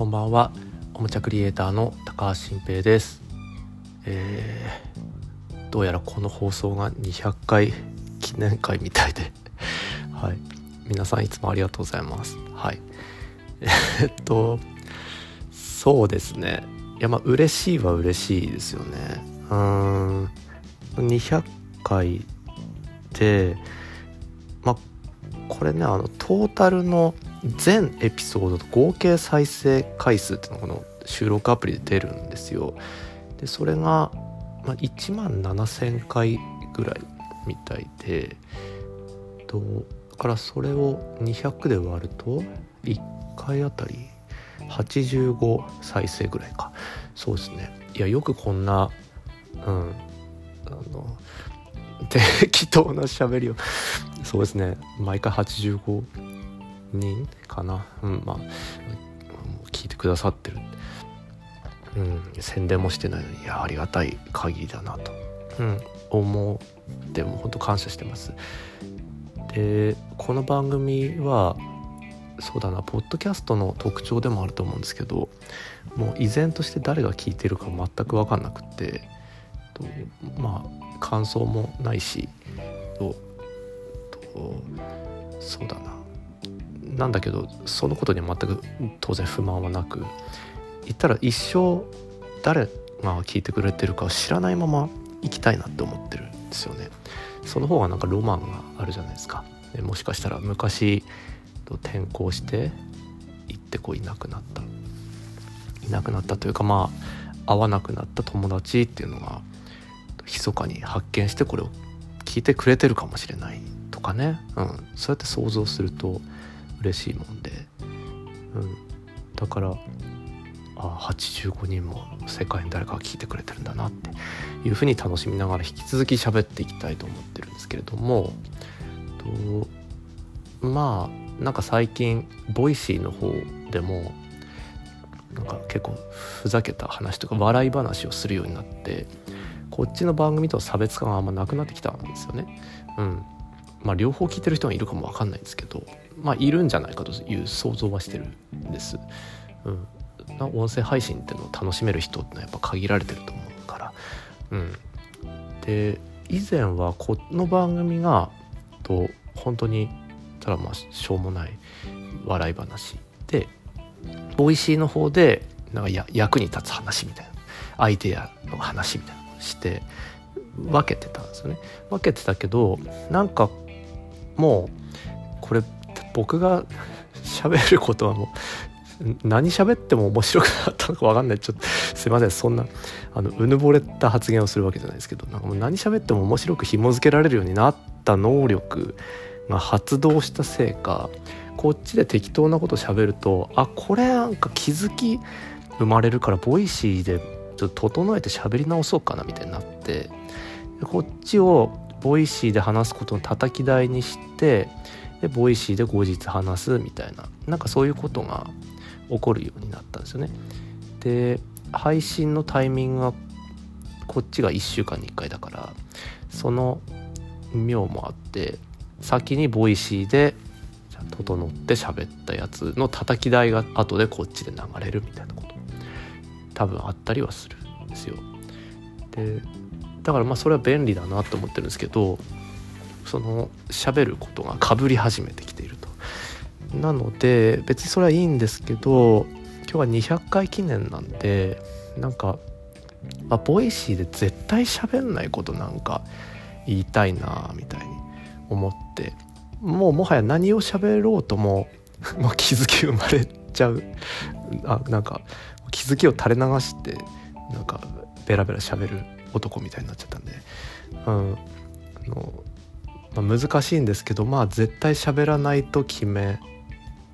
こんばんは。おもちゃクリエイターの高橋新平です。えー、どうやらこの放送が200回記念会みたいで。はい。皆さんいつもありがとうございます。はい。えっとそうですね。いやまあ嬉しいは嬉しいですよね。うん。200回でまあこれねあのトータルの全エピソードと合計再生回数っていうのがこの収録アプリで出るんですよ。でそれが、まあ、1万7,000回ぐらいみたいでとだからそれを200で割ると1回あたり85再生ぐらいか。そうですね。いやよくこんなうんあの 適当な喋りを。そうですね。毎回85人かな？うんまあ聞いてくださってる。うん宣伝もしてないのにいやありがたい限りだなと、うん、思っても本当感謝してます。でこの番組はそうだなポッドキャストの特徴でもあると思うんですけどもう依然として誰が聞いてるか全く分かんなくってとまあ感想もないしととそうだな。なんだけどそのことに全く当然不満はなく言ったら一生誰が聞いてくれてるかを知らないまま生きたいなって思ってるんですよね。その方がなんかロマンがあるじゃないですか。でもしかしたら昔転校して行ってこういなくなった。いなくなったというかまあ会わなくなった友達っていうのが密かに発見してこれを聞いてくれてるかもしれないとかね、うん、そうやって想像すると嬉しいもんで、うん、だからあ85人も世界に誰かが聞いてくれてるんだなっていうふうに楽しみながら引き続き喋っていきたいと思ってるんですけれどもとまあなんか最近 Voicy の方でもなんか結構ふざけた話とか笑い話をするようになってこっちの番組と差別感があんまなくなってきたんですよね。うん。まあ、両方聞いてる人がいるかも分かんないんですけどまあいるんじゃないかという想像はしてるんです。うん、音声配信っていうのを楽しめる人ってのはやっぱ限られてると思うから。うん、で以前はこの番組がと本当にただまあしょうもない笑い話で Voicy の方でなんかや役に立つ話みたいなアイデアの話みたいなのをして分けてたんですよね分けてたけどなんかもうこれ僕が喋ることはもう何喋っても面白くなったのか分かんない。ちょっとすいません。そんなあのうぬぼれた発言をするわけじゃないですけどなんかもう何喋っても面白く紐付けられるようになった能力が発動したせいかこっちで適当なこと喋るとあこれなんか気づき生まれるから Voicy でちょっと整えて喋り直そうかなみたいになってこっちを Voicy で話すことの叩き台にしてで Voicy で後日話すみたいななんかそういうことが起こるようになったんですよね。で配信のタイミングがこっちが1週間に1回だからその妙もあって先に Voicy で整って喋ったやつの叩き台が後でこっちで流れるみたいなこと多分あったりはするんですよ。でだからまあそれは便利だなと思ってるんですけどその喋ることがかぶり始めてきていると。なので別にそれはいいんですけど今日は200回記念なんでなんか、まあ、 Voicy で絶対喋んないことなんか言いたいなみたいに思ってもうもはや何を喋ろうとも もう気づき生まれちゃうあなんか気づきを垂れ流してなんかベラベラ喋る男みたいになっちゃったんで、うん。あのまあ、難しいんですけどまあ絶対喋らないと決め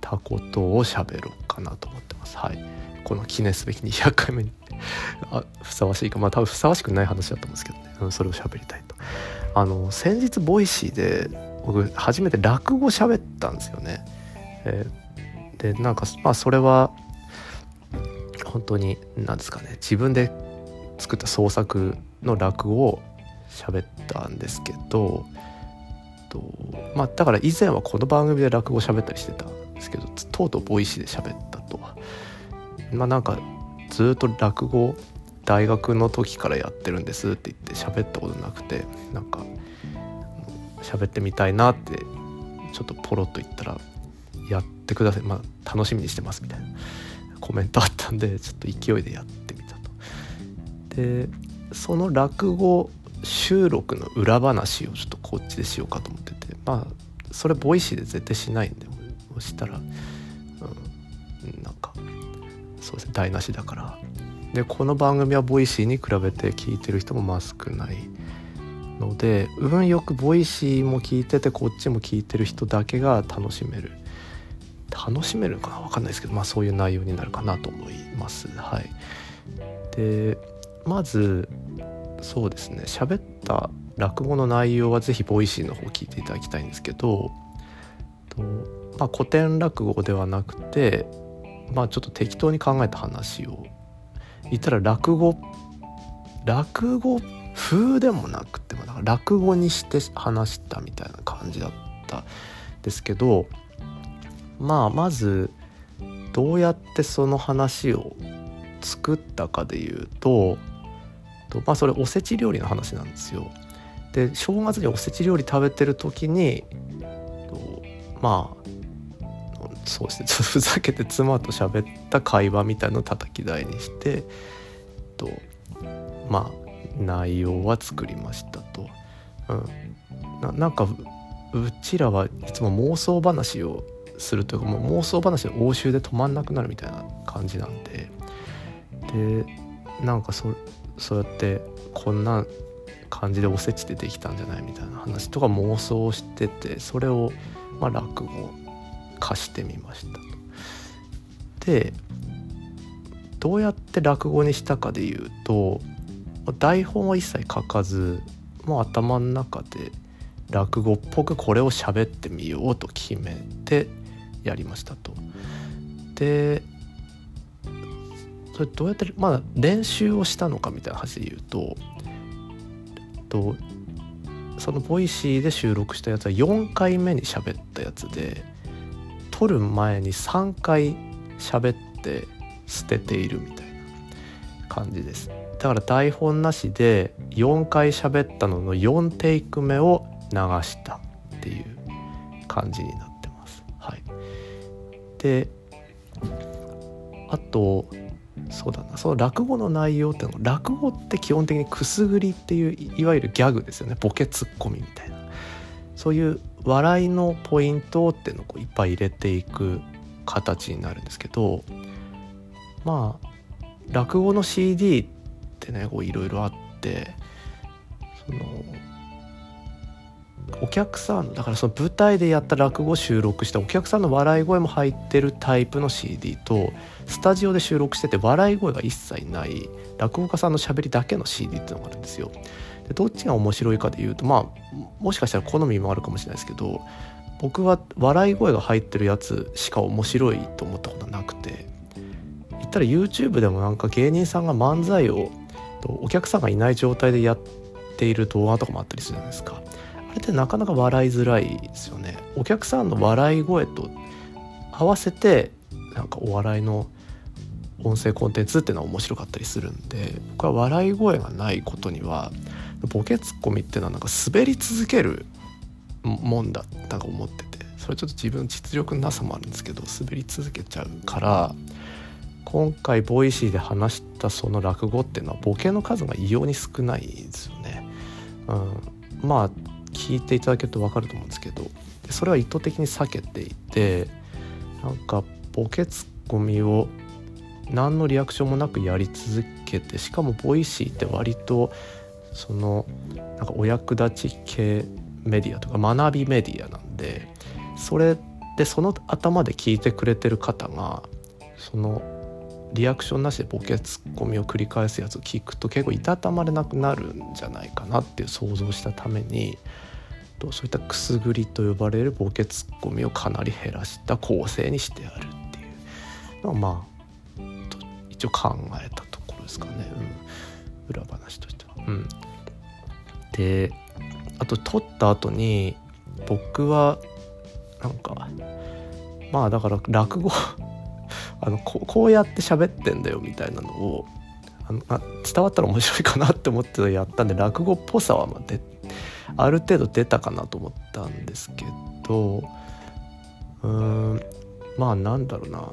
たことを喋ろうかなと思ってます。はい、この記念すべき200回目に。あふさわしいか。まあ多分ふさわしくない話だと思うんですけどね、うん、それを喋りたいと。あの先日 Voicyで僕初めて落語喋ったんですよね。えー、でなんかまあそれは本当に何ですかね。自分で作った創作の落語を喋ったんですけどとまあだから以前はこの番組で落語喋ったりしてたんですけどとうとう Voicyで喋ったと。まあなんかずっと落語大学の時からやってるんですって言って喋ったことなくてなんか喋ってみたいなってちょっとポロッと言ったら「やってくださいまあ楽しみにしてます」みたいなコメントあったんでちょっと勢いでやって。でその落語収録の裏話をちょっとこっちでしようかと思っててまあそれ Voicyで絶対しないんでそしたら、うん、なんかそうですね台無しだから。でこの番組は Voicyに比べて聞いてる人もまあ少ないので運よく Voicyも聞いててこっちも聞いてる人だけが楽しめる。楽しめるかな？分かんないですけどまあそういう内容になるかなと思います。はい。でまずそうですね。喋った落語の内容は是非 Voicyの方聞いていただきたいんですけど、まあ、古典落語ではなくてまあちょっと適当に考えた話を。言ったら落語落語風でもなくてもだか落語にして話したみたいな感じだったですけどまあまずどうやってその話を作ったかでいうととまあそれおせち料理の話なんですよ。で正月におせち料理食べてる時にまあそうですねちょっとふざけて妻と喋った会話みたいのを叩き台にしてとまあ内容は作りましたと。うん、ななんかうちらはいつも妄想話をするというかもう妄想話の応酬で止まんなくなるみたいな感じなんででなんかそそうやってこんな感じでおせちでできたんじゃないみたいな話とか妄想しててそれをまあ落語化してみましたと。でどうやって落語にしたかでいうと台本は一切書かずもう頭の中で落語っぽくこれを喋ってみようと決めてやりましたと。でそれどうやってまだ練習をしたのかみたいな話で言うととその Voicyで収録したやつは4回目に喋ったやつで撮る前に3回喋って捨てているみたいな感じです。だから台本なしで4回喋ったのの4テイク目を流したっていう感じになってます。はい。であとそうだな。その落語の内容っての落語って基本的にくすぐりっていういわゆるギャグですよね。ボケツッコミみたいな。そういう笑いのポイントっていうのをこういっぱい入れていく形になるんですけどまあ落語の CD ってねいろいろあってそのお客さんだからその舞台でやった落語を収録してお客さんの笑い声も入ってるタイプの CD とスタジオで収録してて笑い声が一切ない落語家さんのしゃべりだけの CD っていうのがあるんですよ。でどっちが面白いかでいうとまあもしかしたら好みもあるかもしれないですけど僕は笑い声が入ってるやつしか面白いと思ったことはなくて言ったら YouTube でもなんか芸人さんが漫才をお客さんがいない状態でやっている動画とかもあったりするじゃないですか。れってなかなか笑いづらいですよね。お客さんの笑い声と合わせてなんかお笑いの音声コンテンツっていうのは面白かったりするんで僕は笑い声がないことにはボケツッコミっていうのはなんか滑り続けるもんだなんか思っててそれちょっと自分の実力のなさもあるんですけど滑り続けちゃうから今回 Voicyで話したその落語っていうのはボケの数が異様に少ないんですよね。うん、まあ聞いていただけると分かると思うんですけどそれは意図的に避けていてなんかボケツッコミを何のリアクションもなくやり続けてしかも Voicyって割とそのなんかお役立ち系メディアとか学びメディアなんでそれでその頭で聞いてくれてる方がそのリアクションなしでボケツッコミを繰り返すやつを聞くと結構いたたまれなくなるんじゃないかなって想像したためにそういったくすぐりと呼ばれるボケツッコミをかなり減らした構成にしてあるっていうのはまあ一応考えたところですかね、うん、裏話としては。うん、であと撮った後に僕はなんかまあだから落語あのここうやって喋ってんだよみたいなのをあのあ伝わったら面白いかなって思ってやったんで落語っぽさはまあある程度出たかなと思ったんですけどうーんまあなんだろうな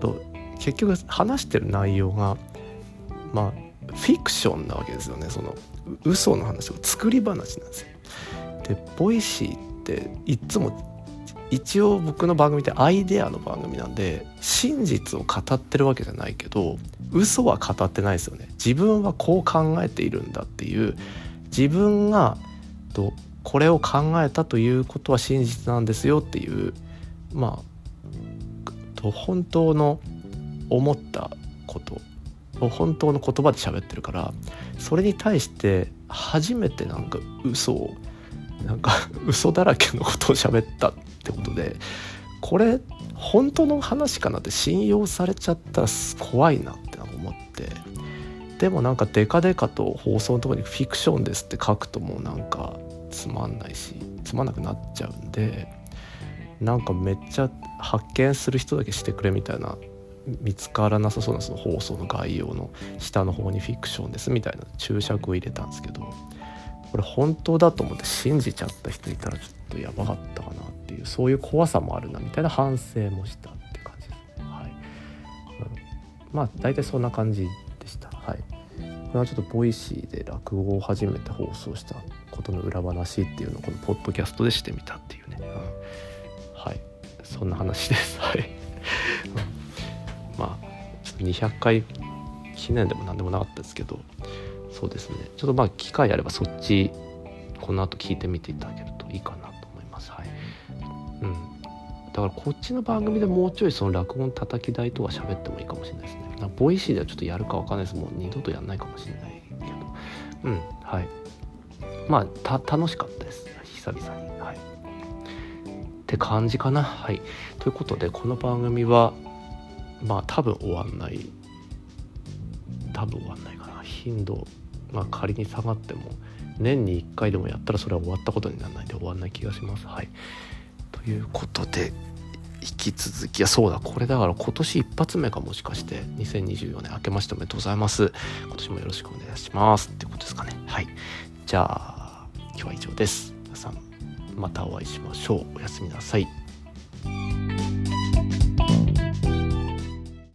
と結局話してる内容がまあフィクションなわけですよねその嘘の話を作り話なんですよ。で Voicyっていつも一応僕の番組ってアイデアの番組なんで真実を語ってるわけじゃないけど嘘は語ってないですよね。自分はこう考えているんだっていう自分がとこれを考えたということは真実なんですよっていうまあと本当の思ったことを本当の言葉で喋ってるからそれに対して初めてなんか嘘をなんか 嘘だらけのことを喋ったってことでこれ本当の話かなって信用されちゃったら怖いなって思って。でもなんかデカデカと放送のとこに「フィクションです」って書くともうなんかつまんないしつまんなくなっちゃうんでなんかめっちゃ発見する人だけしてくれみたいな見つからなさそうなその放送の概要の下の方に「フィクションです」みたいな注釈を入れたんですけどこれ本当だと思って信じちゃった人いたらちょっとやばかったかなっていうそういう怖さもあるなみたいな反省もしたって感じですね。はい、うん、まあ大体そんな感じでした。はい。これはちょっと Voicyで落語を初めて放送したことの裏話っていうのをこのポッドキャストでしてみたっていうね、うん、はい。そんな話です。はい、まあちょっと200回記念でも何でもなかったですけど。そうですね。ちょっとまあ機会あればそっちこの後聞いてみていただけるといいかなと思います。はい。うん。だからこっちの番組でもうちょいその落語の叩き台とか喋ってもいいかもしれないですね。 Voicyではちょっとやるかわかんないですもう二度とやんないかもしれないけど。うん。はい。まあ楽しかったです。久々に。はい。って感じかな。はい。ということでこの番組はまあ多分終わんない。多分終わんないかな。頻度まあ、仮に下がっても年に1回でもやったらそれは終わったことにならないで終わんない気がします。はい、ということで引き続きいやそうだこれだから今年一発目かもしかして2024年明けましておめでとうございます。今年もよろしくお願いしますっていうことですかね。はい。じゃあ今日は以上です。皆さんまたお会いしましょう。おやすみなさい。